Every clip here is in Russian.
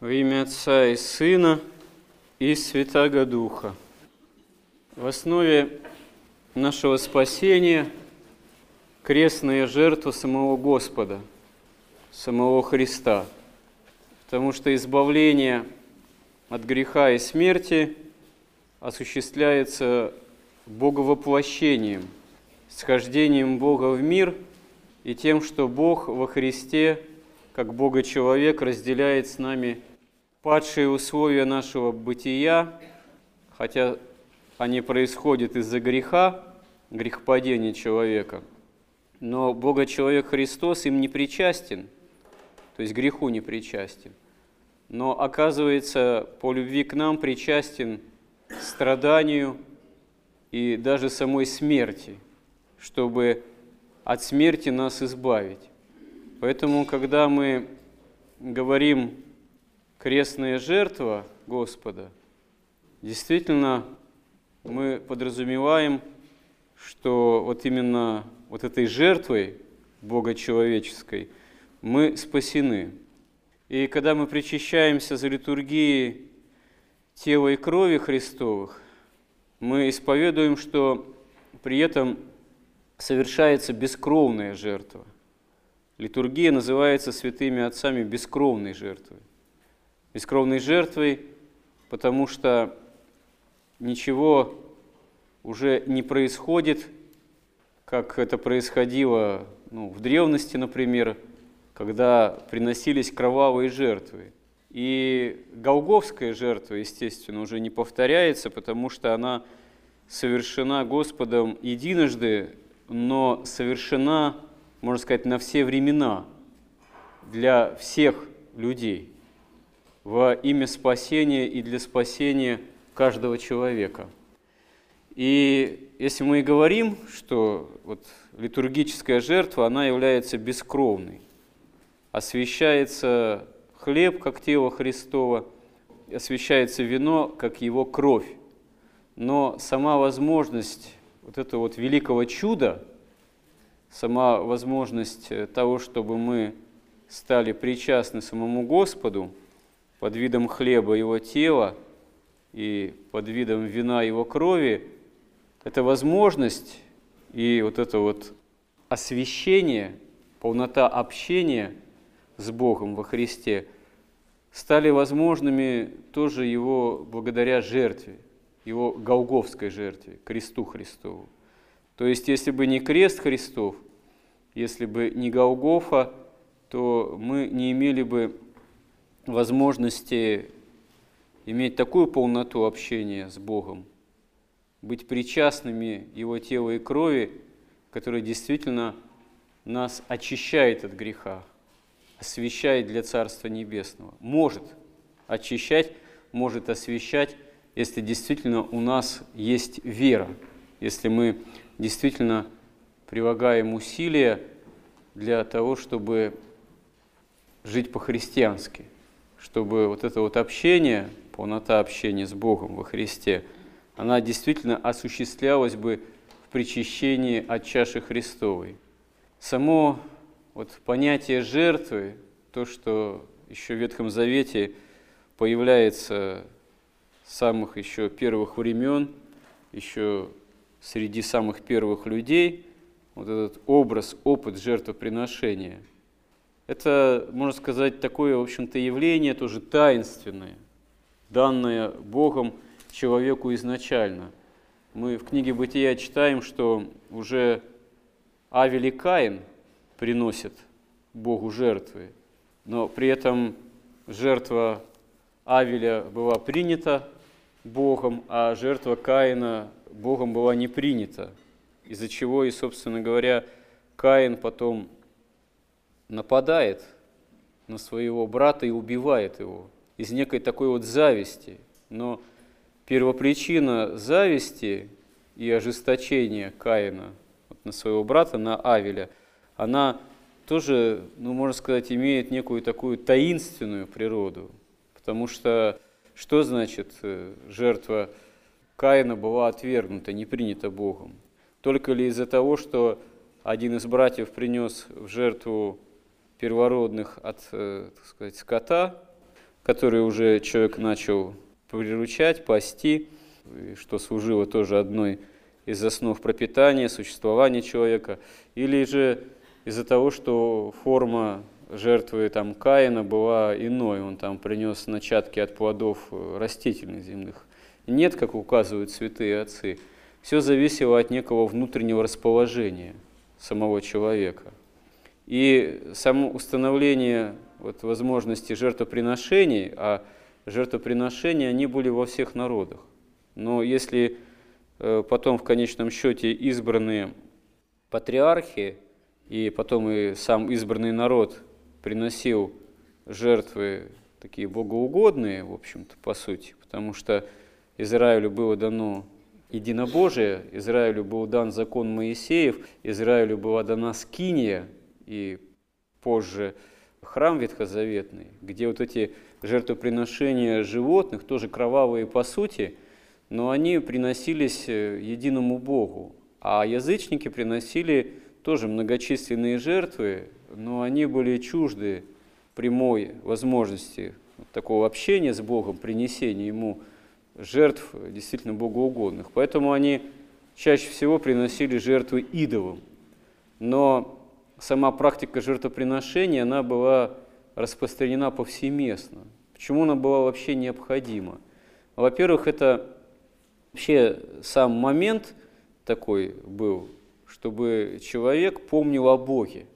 Во имя Отца и Сына и Святаго Духа. В основе нашего спасения крестная жертва самого Господа, самого Христа. Потому что избавление от греха и смерти осуществляется Боговоплощением, схождением Бога в мир и тем, что Бог во Христе, как Бога-человек, разделяет с нами падшие условия нашего бытия, хотя они происходят из-за греха, грехопадения человека, но Бога-человек Христос им не причастен, то есть греху не причастен, но оказывается по любви к нам причастен страданию и даже самой смерти, чтобы от смерти нас избавить. Поэтому, когда мы говорим крестная жертва Господа, действительно мы подразумеваем, что вот именно вот этой жертвой Бога человеческой мы спасены. И когда мы причащаемся за литургией тела и крови Христовых, мы исповедуем, что при этом совершается бескровная жертва. Литургия называется святыми отцами бескровной жертвой бескровной жертвой, потому что ничего уже не происходит, как это происходило ну, в древности, например, когда приносились кровавые жертвы. И Голговская жертва, естественно, уже не повторяется, потому что она совершена Господом единожды, но совершена, можно сказать, на все времена для всех людей во имя спасения и для спасения каждого человека. И если мы и говорим, что вот литургическая жертва, она является бескровной, освящается хлеб, как тело Христова, освящается вино, как его кровь. Но сама возможность вот этого вот великого чуда, сама возможность того, чтобы мы стали причастны самому Господу – под видом хлеба его тела и под видом вина его крови, это возможность и вот это вот освящение, полнота общения с Богом во Христе стали возможными тоже его благодаря жертве, его голговской жертве, кресту Христову. То есть, если бы не крест Христов, если бы не Голгофа, то мы не имели бы возможности иметь такую полноту общения с Богом, быть причастными Его тела и крови, которая действительно нас очищает от греха, освящает для Царства Небесного. Может очищать, может освящать, если действительно у нас есть вера, если мы действительно прилагаем усилия для того, чтобы жить по-христиански – чтобы вот это вот общение, полнота общения с Богом во Христе, она действительно осуществлялась бы в причащении от чаши Христовой. Само вот понятие жертвы, то, что еще в Ветхом Завете появляется с самых еще первых времен, еще среди самых первых людей, вот этот образ, опыт жертвоприношения – это, можно сказать, такое, в общем-то, явление тоже таинственное, данное Богом человеку изначально. Мы в книге «Бытия» читаем, что уже Авель и Каин приносят Богу жертвы, но при этом жертва Авеля была принята Богом, а жертва Каина Богом была не принята, из-за чего и, собственно говоря, Каин потом нападает на своего брата и убивает его из некой такой вот зависти. Но первопричина зависти и ожесточения Каина вот на своего брата, на Авеля, она тоже, ну, можно сказать, имеет некую такую таинственную природу. Потому что что значит э, жертва Каина была отвергнута, не принята Богом? Только ли из-за того, что один из братьев принес в жертву первородных от, э, так сказать, скота, которые уже человек начал приручать, пасти, что служило тоже одной из основ пропитания, существования человека, или же из-за того, что форма жертвы там, Каина была иной, он там принес начатки от плодов э, растительных земных. Нет, как указывают святые отцы, все зависело от некого внутреннего расположения самого человека. И само установление вот, возможности жертвоприношений, а жертвоприношения, они были во всех народах. Но если э, потом в конечном счете избранные патриархи и потом и сам избранный народ приносил жертвы такие богоугодные, в общем-то, по сути, потому что Израилю было дано единобожие, Израилю был дан закон Моисеев, Израилю была дана скиния и позже храм ветхозаветный, где вот эти жертвоприношения животных, тоже кровавые по сути, но они приносились э, единому Богу. А язычники приносили тоже многочисленные жертвы, но они были чужды прямой возможности такого общения с Богом, принесения Ему жертв действительно богоугодных. Поэтому они чаще всего приносили жертвы идолам. Но сама практика жертвоприношения, она была распространена повсеместно. Почему она была вообще необходима? Во-первых, это вообще сам момент такой был, чтобы человек помнил о Боге.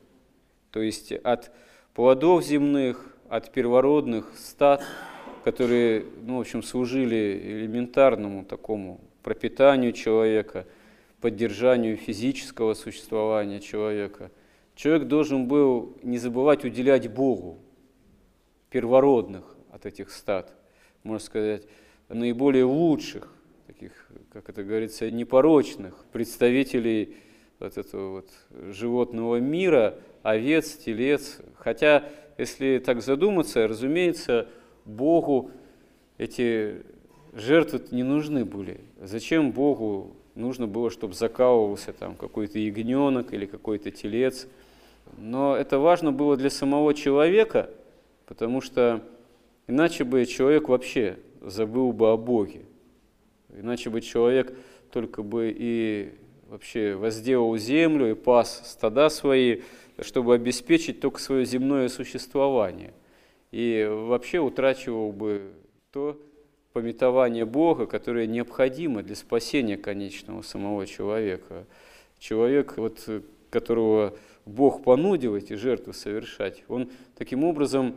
То есть от плодов земных, от первородных стад, которые, ну, в общем, служили элементарному такому пропитанию человека, поддержанию физического существования человека. Человек должен был не забывать уделять Богу, первородных от этих стад, можно сказать, наиболее лучших, таких, как это говорится, непорочных представителей вот этого вот животного мира, овец, телец. Хотя, если так задуматься, разумеется, Богу эти жертвы не нужны были. Зачем Богу нужно было, чтобы закалывался там какой-то ягненок или какой-то телец? Но это важно было для самого человека, потому что иначе бы человек вообще забыл бы о Боге. Иначе бы человек только бы и вообще возделал землю и пас стада свои, чтобы обеспечить только свое земное существование. И вообще утрачивал бы то пометование Бога, которое необходимо для спасения конечного самого человека. Человек, вот, которого Бог понудил эти жертвы совершать, он таким образом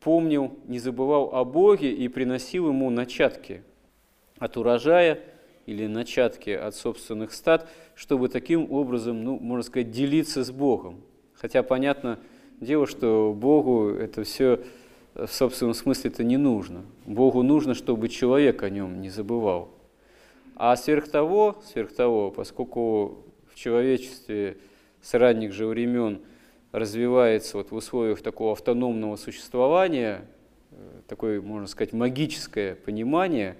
помнил, не забывал о Боге и приносил ему начатки от урожая или начатки от собственных стад, чтобы таким образом, ну, можно сказать, делиться с Богом. Хотя понятно дело, что Богу это все в собственном смысле это не нужно. Богу нужно, чтобы человек о нем не забывал. А сверх того, сверх того, поскольку в человечестве с ранних же времен развивается вот в условиях такого автономного существования, э, такое, можно сказать, магическое понимание,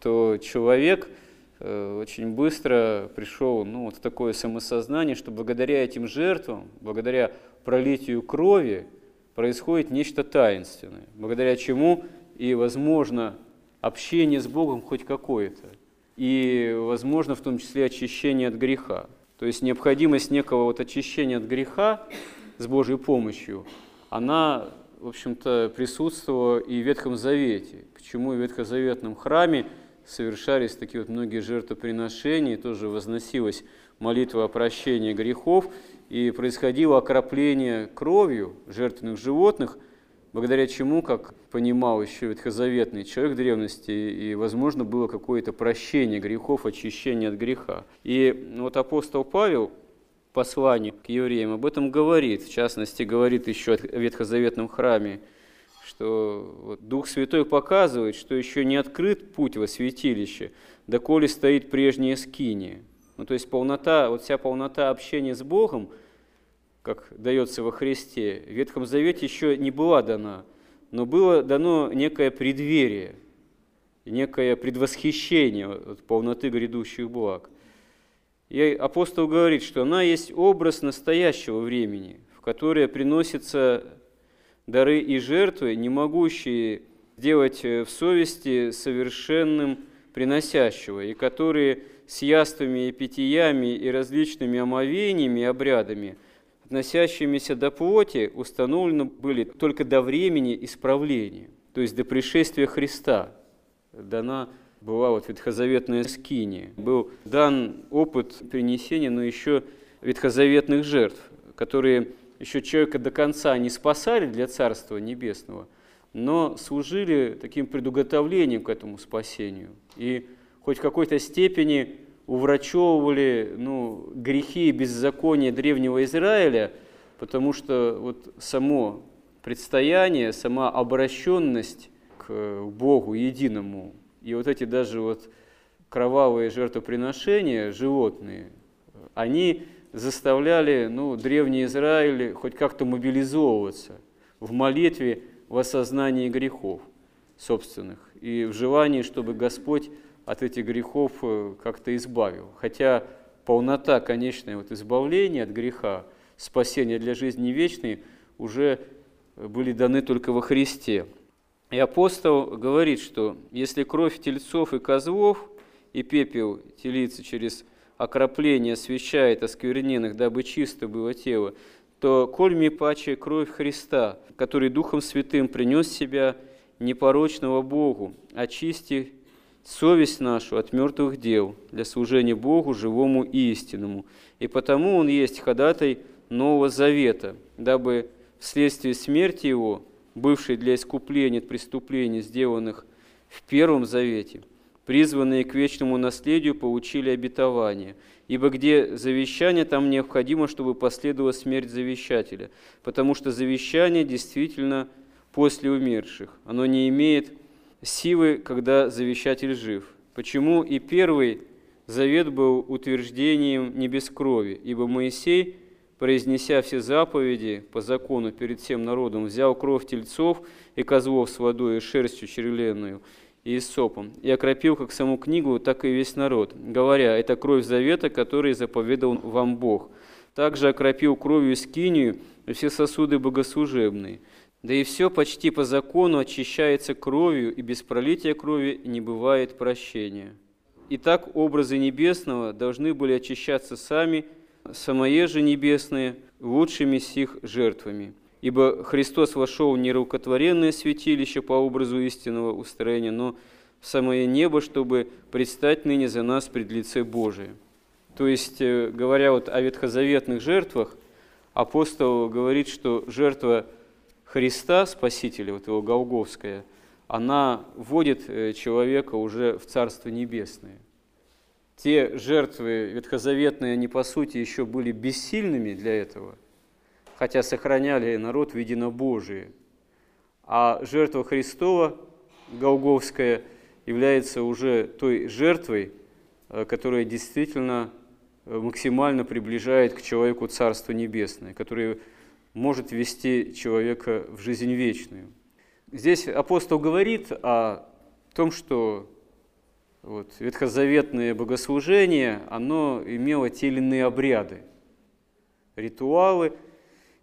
то человек э, очень быстро пришел ну, вот в такое самосознание, что благодаря этим жертвам, благодаря пролитию крови происходит нечто таинственное, благодаря чему и возможно общение с Богом хоть какое-то, и возможно в том числе очищение от греха. То есть необходимость некого вот очищения от греха с Божьей помощью, она, в общем-то, присутствовала и в Ветхом Завете. Почему в Ветхозаветном храме совершались такие вот многие жертвоприношения, тоже возносилась молитва о прощении грехов, и происходило окропление кровью жертвенных животных, благодаря чему, как понимал еще ветхозаветный человек древности, и, возможно, было какое-то прощение грехов, очищение от греха. И вот апостол Павел в послании к евреям об этом говорит, в частности, говорит еще о ветхозаветном храме, что Дух Святой показывает, что еще не открыт путь во святилище, доколе стоит прежняя скиния. Ну, то есть полнота, вот вся полнота общения с Богом, как дается во Христе, в Ветхом Завете еще не была дана, но было дано некое преддверие, некое предвосхищение от полноты грядущих благ. И апостол говорит, что она есть образ настоящего времени, в которое приносятся дары и жертвы, не могущие делать э, в совести совершенным приносящего, и которые с яствами и питьями и различными омовениями и обрядами, относящимися до плоти, установлены были только до времени исправления, то есть до пришествия Христа. Дана была вот ветхозаветная скиния. Был дан опыт принесения, но еще ветхозаветных жертв, которые еще человека до конца не спасали для Царства Небесного, но служили таким предуготовлением к этому спасению. И хоть в какой-то степени уврачевывали ну, грехи и беззакония древнего Израиля, потому что вот само предстояние, сама обращенность к Богу единому, и вот эти даже вот кровавые жертвоприношения, животные, они заставляли ну, древний Израиль хоть как-то мобилизовываться в молитве в осознании грехов собственных и в желании, чтобы Господь от этих грехов э, как-то избавил. Хотя полнота конечное вот избавления от греха, спасения для жизни вечной уже были даны только во Христе. И апостол говорит, что если кровь тельцов и козлов и пепел телицы через окропление освящает оскверненных, дабы чисто было тело, то коль ми паче кровь Христа, который Духом Святым принес себя непорочного Богу, очисти совесть нашу от мертвых дел для служения Богу, живому и истинному. И потому Он есть ходатай Нового Завета, дабы вследствие смерти Его, бывшей для искупления от преступлений, сделанных в Первом Завете, призванные к вечному наследию, получили обетование. Ибо где завещание, там необходимо, чтобы последовала смерть завещателя, потому что завещание действительно после умерших. Оно не имеет силы, когда завещатель жив. Почему и первый завет был утверждением не без крови, ибо Моисей, произнеся все заповеди по закону перед всем народом, взял кровь тельцов и козлов с водой и шерстью червленную и сопом, и окропил как саму книгу, так и весь народ, говоря, это кровь завета, который заповедал вам Бог. Также окропил кровью скинию и все сосуды богослужебные. Да и все почти по закону очищается кровью, и без пролития крови не бывает прощения. Итак, образы небесного должны были очищаться сами, самое же небесные, лучшими сих жертвами. Ибо Христос вошел в нерукотворенное святилище по образу истинного устроения, но в самое небо, чтобы предстать ныне за нас пред лице Божие. То есть, э, говоря вот о ветхозаветных жертвах, апостол говорит, что жертва – Христа, Спасителя, вот его Голговская, она вводит э, человека уже в Царство Небесное. Те жертвы ветхозаветные, они по сути еще были бессильными для этого, хотя сохраняли народ в единобожие. А жертва Христова, Голговская, является уже той жертвой, э, которая действительно э, максимально приближает к человеку Царство Небесное, которая может вести человека в жизнь вечную. Здесь апостол говорит о том, что вот, ветхозаветное богослужение, оно имело те или иные обряды, ритуалы.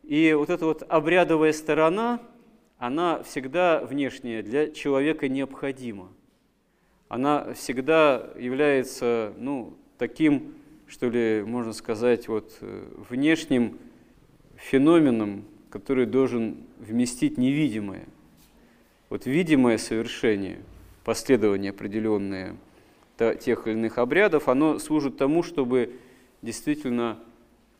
И вот эта вот обрядовая сторона, она всегда внешняя для человека необходима. Она всегда является ну, таким, что ли, можно сказать, вот, э, внешним феноменом, который должен вместить невидимое. Вот видимое совершение, последование определенное тех или иных обрядов, оно служит тому, чтобы действительно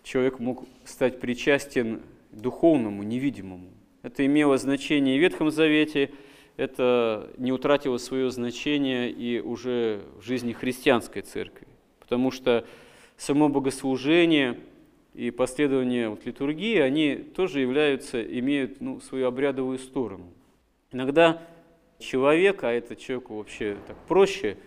человек мог стать причастен духовному, невидимому. Это имело значение в Ветхом Завете, это не утратило свое значение и уже в жизни христианской церкви, потому что само богослужение – и последования вот, литургии, они тоже являются, имеют ну, свою обрядовую сторону. Иногда человек, а это человеку вообще так проще,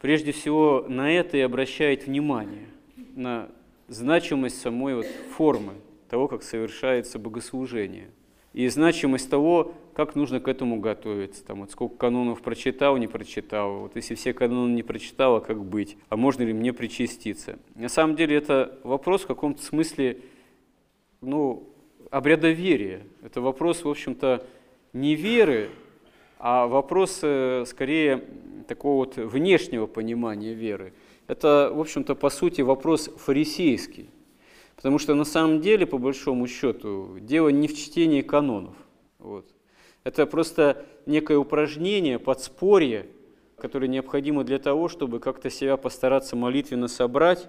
прежде всего на это и обращает внимание, на значимость самой вот формы того, как совершается богослужение, и значимость того, как нужно к этому готовиться. Там, вот сколько канонов прочитал, не прочитал. Вот если все каноны не прочитал, а как быть? А можно ли мне причаститься? На самом деле это вопрос в каком-то смысле ну, обрядоверия. Это вопрос, в общем-то, не веры а вопрос э, скорее такого вот внешнего понимания веры. Это, в общем-то, по сути вопрос фарисейский. Потому что на самом деле, по большому счету, дело не в чтении канонов. Вот. Это просто некое упражнение, подспорье, которое необходимо для того, чтобы как-то себя постараться молитвенно собрать,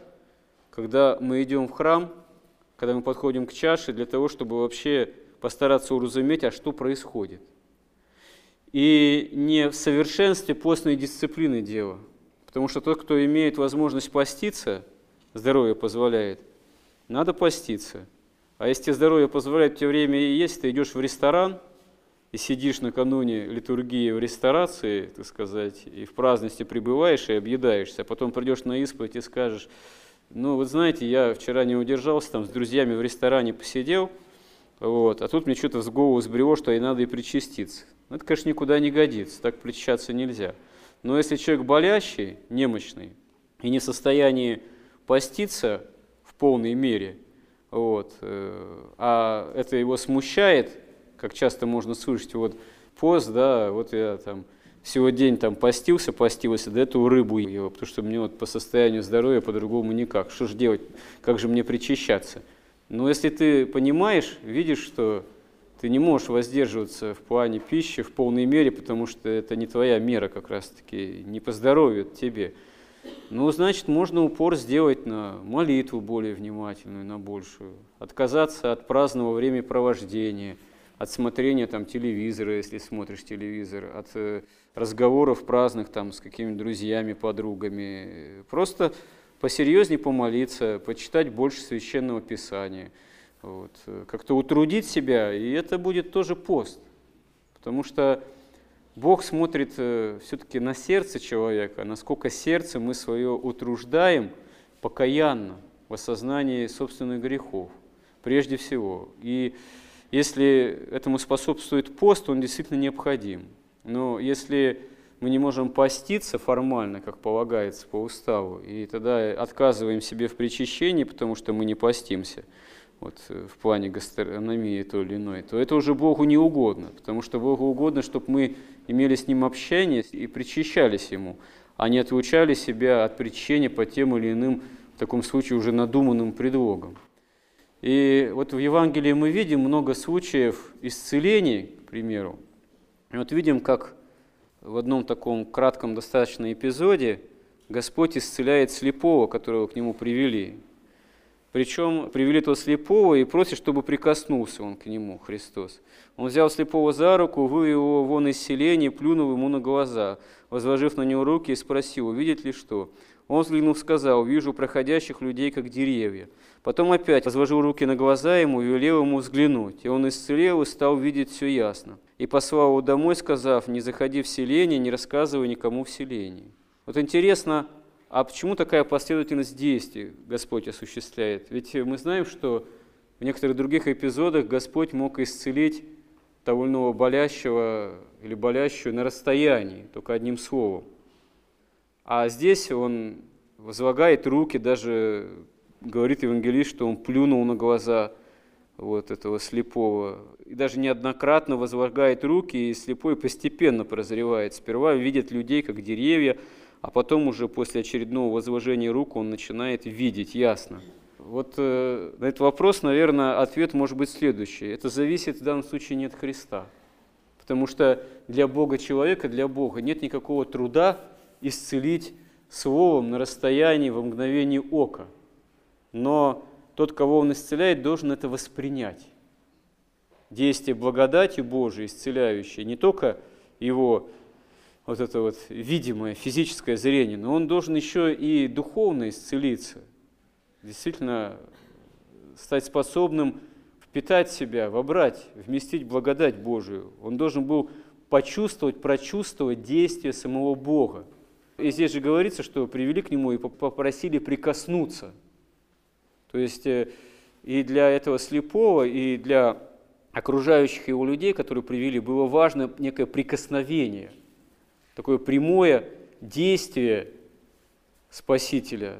когда мы идем в храм, когда мы подходим к чаше, для того, чтобы вообще постараться уразуметь, а что происходит. И не в совершенстве постной дисциплины дело. Потому что тот, кто имеет возможность поститься, здоровье позволяет, надо поститься. А если здоровье позволяет тебе время и есть, ты идешь в ресторан и сидишь накануне литургии в ресторации, так сказать, и в праздности пребываешь и объедаешься, а потом придешь на исповедь и скажешь, ну, вот знаете, я вчера не удержался, там с друзьями в ресторане посидел, вот, а тут мне что-то в голову сбрело, что и надо и причаститься. Ну, это, конечно, никуда не годится, так причащаться нельзя. Но если человек болящий, немощный, и не в состоянии поститься полной мере, вот, э, а это его смущает, как часто можно слышать, вот пост, да, вот я там всего день там постился, постился, да эту рыбу ел, потому что мне вот по состоянию здоровья по-другому никак. Что же делать, как же мне причащаться? Но если ты понимаешь, видишь, что ты не можешь воздерживаться в плане пищи в полной мере, потому что это не твоя мера как раз-таки, не по здоровью тебе. Ну, значит, можно упор сделать на молитву более внимательную, на большую. Отказаться от праздного времяпровождения, от смотрения там, телевизора, если смотришь телевизор, от э, разговоров праздных там, с какими-то друзьями, подругами. Просто посерьезнее помолиться, почитать больше священного писания – вот, как-то утрудить себя, и это будет тоже пост. Потому что Бог смотрит э, все-таки на сердце человека, насколько сердце мы свое утруждаем покаянно в осознании собственных грехов, прежде всего. И если этому способствует пост, он действительно необходим. Но если мы не можем поститься формально, как полагается по уставу, и тогда отказываем себе в причащении, потому что мы не постимся – вот, э, в плане гастрономии то или иной, то это уже Богу не угодно, потому что Богу угодно, чтобы мы имели с Ним общение и причащались Ему, не отлучали себя от причащения по тем или иным, в таком случае, уже надуманным предлогам. И вот в Евангелии мы видим много случаев исцелений, к примеру. И вот видим, как в одном таком кратком достаточно эпизоде Господь исцеляет слепого, которого к Нему привели. Причем привели того слепого и просит, чтобы прикоснулся он к нему, Христос. Он взял слепого за руку, вывел его вон из селения, плюнул ему на глаза, возложив на него руки и спросил, увидит ли что. Он, взглянув, сказал, вижу проходящих людей, как деревья. Потом опять возложил руки на глаза ему и велел ему взглянуть. И он исцелел и стал видеть все ясно. И послал его домой, сказав, не заходи в селение, не рассказывай никому в селении. Вот интересно, а почему такая последовательность действий Господь осуществляет? Ведь мы знаем, что в некоторых других эпизодах Господь мог исцелить того или иного болящего или болящую на расстоянии, только одним словом. А здесь Он возлагает руки, даже говорит евангелист, что Он плюнул на глаза вот этого слепого. И даже неоднократно возлагает руки, и слепой постепенно прозревает. Сперва видит людей, как деревья, а потом уже после очередного возложения рук он начинает видеть ясно. Вот э, на этот вопрос, наверное, ответ может быть следующий. Это зависит в данном случае не от Христа. Потому что для Бога человека, для Бога нет никакого труда исцелить словом на расстоянии во мгновение ока. Но тот, кого он исцеляет, должен это воспринять. Действие благодати Божией, исцеляющей, не только его вот это вот видимое физическое зрение, но он должен еще и духовно исцелиться, действительно стать способным впитать себя, вобрать, вместить благодать Божию. Он должен был почувствовать, прочувствовать действие самого Бога. И здесь же говорится, что привели к нему и попросили прикоснуться. То есть э, и для этого слепого, и для окружающих его людей, которые привели, было важно некое прикосновение – такое прямое действие Спасителя,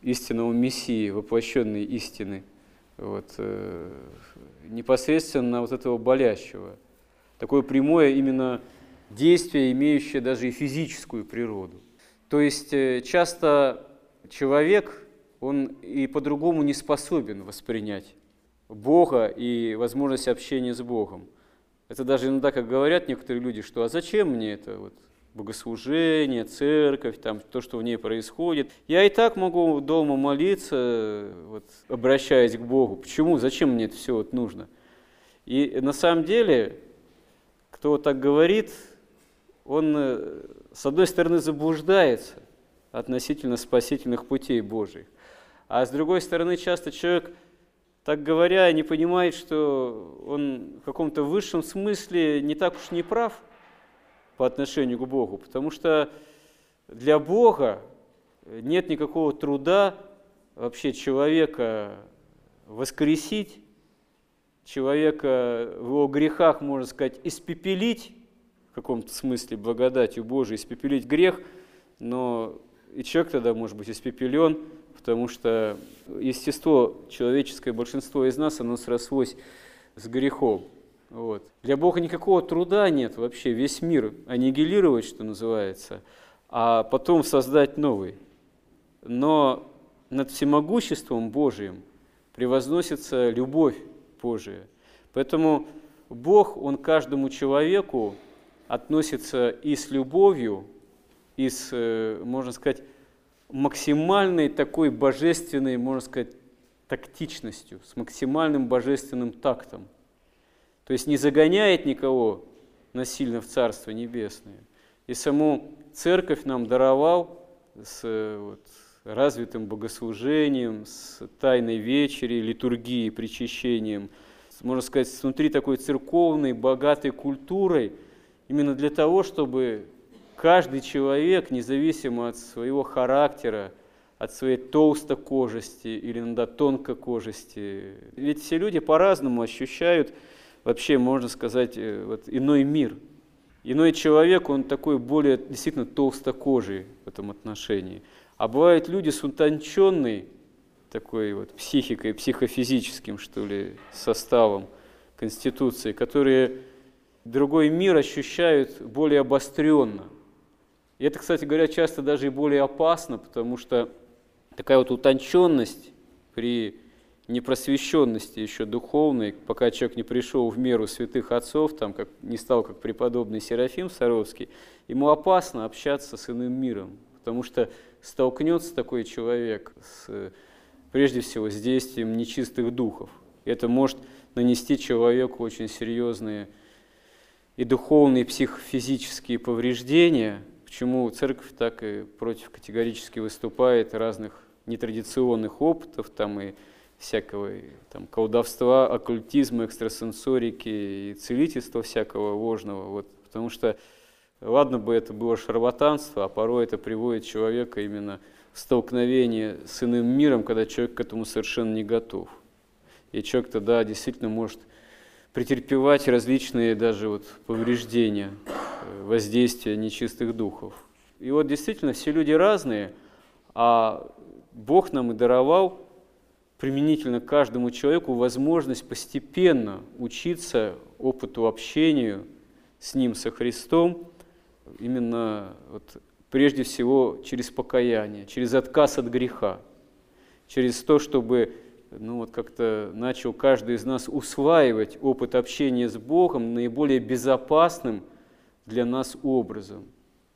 истинного Мессии, воплощенной истины, вот, э, непосредственно вот этого болящего. Такое прямое именно действие, имеющее даже и физическую природу. То есть э, часто человек, он и по-другому не способен воспринять Бога и возможность общения с Богом. Это даже иногда, как говорят некоторые люди, что «а зачем мне это вот, богослужение, церковь, там, то, что в ней происходит? Я и так могу дома молиться, вот, обращаясь к Богу. Почему? Зачем мне это все вот нужно?» И на самом деле, кто так говорит, он, э, с одной стороны, заблуждается относительно спасительных путей Божьих, а с другой стороны, часто человек – так говоря, не понимает, что он в каком-то высшем смысле не так уж не прав по отношению к Богу, потому что для Бога нет никакого труда вообще человека воскресить, человека в его грехах, можно сказать, испепелить, в каком-то смысле благодатью Божией, испепелить грех, но и человек тогда может быть испепелен – потому что естество человеческое, большинство из нас, оно срослось с грехом. Вот. Для Бога никакого труда нет вообще весь мир аннигилировать, что называется, а потом создать новый. Но над всемогуществом Божиим превозносится любовь Божия. Поэтому Бог, Он каждому человеку относится и с любовью, и с, э, можно сказать, максимальной такой божественной, можно сказать, тактичностью, с максимальным божественным тактом. То есть не загоняет никого насильно в Царство Небесное. И саму Церковь нам даровал с вот, развитым богослужением, с тайной вечери, литургией, причащением, с, можно сказать, внутри такой церковной, богатой культурой, именно для того, чтобы каждый человек, независимо от своего характера, от своей толстокожести или иногда тонкокожести. Ведь все люди по-разному ощущают вообще, можно сказать, э, вот иной мир. Иной человек, он такой более действительно толстокожий в этом отношении. А бывают люди с утонченной такой вот психикой, психофизическим, что ли, составом конституции, которые другой мир ощущают более обостренно – и это, кстати говоря, часто даже и более опасно, потому что такая вот утонченность при непросвещенности еще духовной, пока человек не пришел в меру святых отцов, там, как, не стал как преподобный Серафим Саровский, ему опасно общаться с иным миром, потому что столкнется такой человек с, прежде всего с действием нечистых духов. Это может нанести человеку очень серьезные и духовные, и психофизические повреждения – Почему церковь так и против категорически выступает разных нетрадиционных опытов там и всякого там, колдовства, оккультизма, экстрасенсорики и целительства всякого ложного. Вот, потому что ладно бы это было шарлатанство, а порой это приводит человека именно в столкновение с иным миром, когда человек к этому совершенно не готов. И человек тогда действительно может претерпевать различные даже вот повреждения воздействия нечистых духов. И вот действительно все люди разные, а Бог нам и даровал применительно каждому человеку возможность постепенно учиться опыту общению с Ним, со Христом, именно вот, прежде всего через покаяние, через отказ от греха, через то, чтобы ну, вот как-то начал каждый из нас усваивать опыт общения с Богом наиболее безопасным – для нас образом.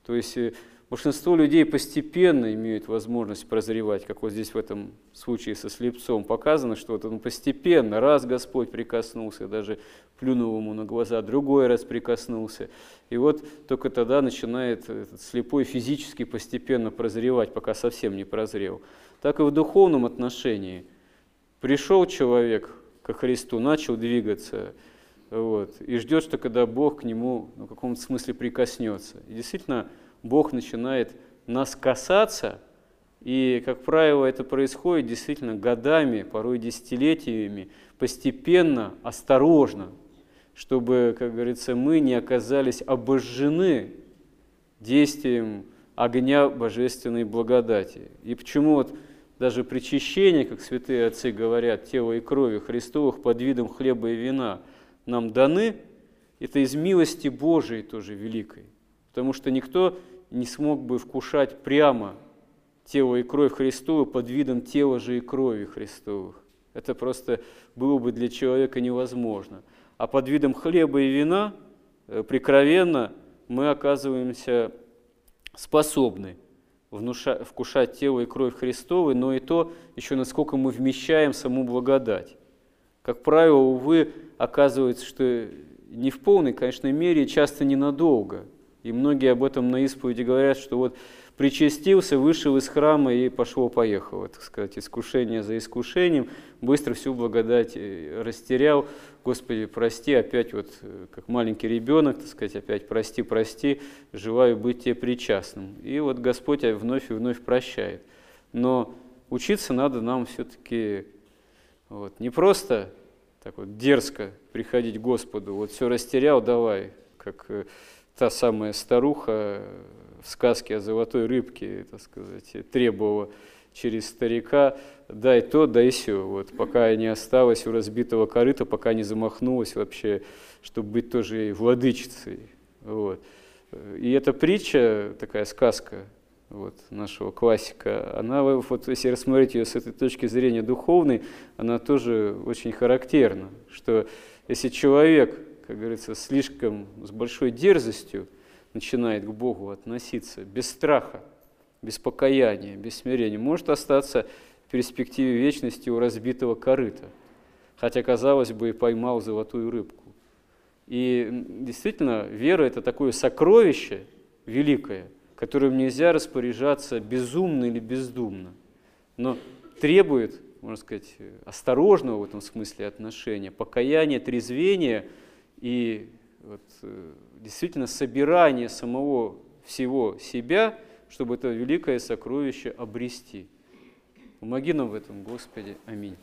То есть э, большинство людей постепенно имеют возможность прозревать, как вот здесь в этом случае со слепцом показано, что вот он постепенно, раз Господь прикоснулся, даже плюнул ему на глаза, другой раз прикоснулся. И вот только тогда начинает этот слепой физически постепенно прозревать, пока совсем не прозрел. Так и в духовном отношении. Пришел человек ко Христу, начал двигаться – вот, и ждет, что когда Бог к нему ну, в каком-то смысле прикоснется. И действительно, Бог начинает нас касаться, и, как правило, это происходит действительно годами, порой десятилетиями, постепенно, осторожно, чтобы, как говорится, мы не оказались обожжены действием огня божественной благодати. И почему вот даже причащение, как святые отцы говорят, тела и крови Христовых под видом хлеба и вина – нам даны это из милости Божией тоже великой. Потому что никто не смог бы вкушать прямо тело и кровь Христову под видом тела же и крови Христовых. Это просто было бы для человека невозможно. А под видом хлеба и вина э, прикровенно мы оказываемся способны внуша, вкушать тело и кровь Христовой, но и то, еще насколько мы вмещаем саму благодать. Как правило, увы, оказывается, что не в полной, конечно, мере, часто ненадолго. И многие об этом на исповеди говорят, что вот причастился, вышел из храма и пошло-поехало, так сказать, искушение за искушением, быстро всю благодать э, растерял, Господи, прости, опять вот, э, как маленький ребенок, так сказать, опять прости, прости, желаю быть тебе причастным. И вот Господь вновь и вновь прощает. Но учиться надо нам все-таки вот, не просто так вот дерзко приходить к Господу, вот все растерял, давай, как э, та самая старуха в сказке о золотой рыбке, так сказать, требовала через старика, дай то, дай все, вот, пока не осталось у разбитого корыта, пока не замахнулась вообще, чтобы быть тоже и владычицей. Вот. И эта притча, такая сказка вот, нашего классика, она, вот, если рассмотреть ее с этой точки зрения духовной, она тоже очень характерна, что если человек, как говорится, слишком с большой дерзостью, начинает к Богу относиться без страха, без покаяния, без смирения, может остаться в перспективе вечности у разбитого корыта, хотя, казалось бы, и поймал золотую рыбку. И действительно, вера – это такое сокровище великое, которым нельзя распоряжаться безумно или бездумно, но требует, можно сказать, осторожного в этом смысле отношения, покаяния, трезвения и вот, э, действительно собирание самого всего себя, чтобы это великое сокровище обрести. Помоги нам в этом, Господи. Аминь.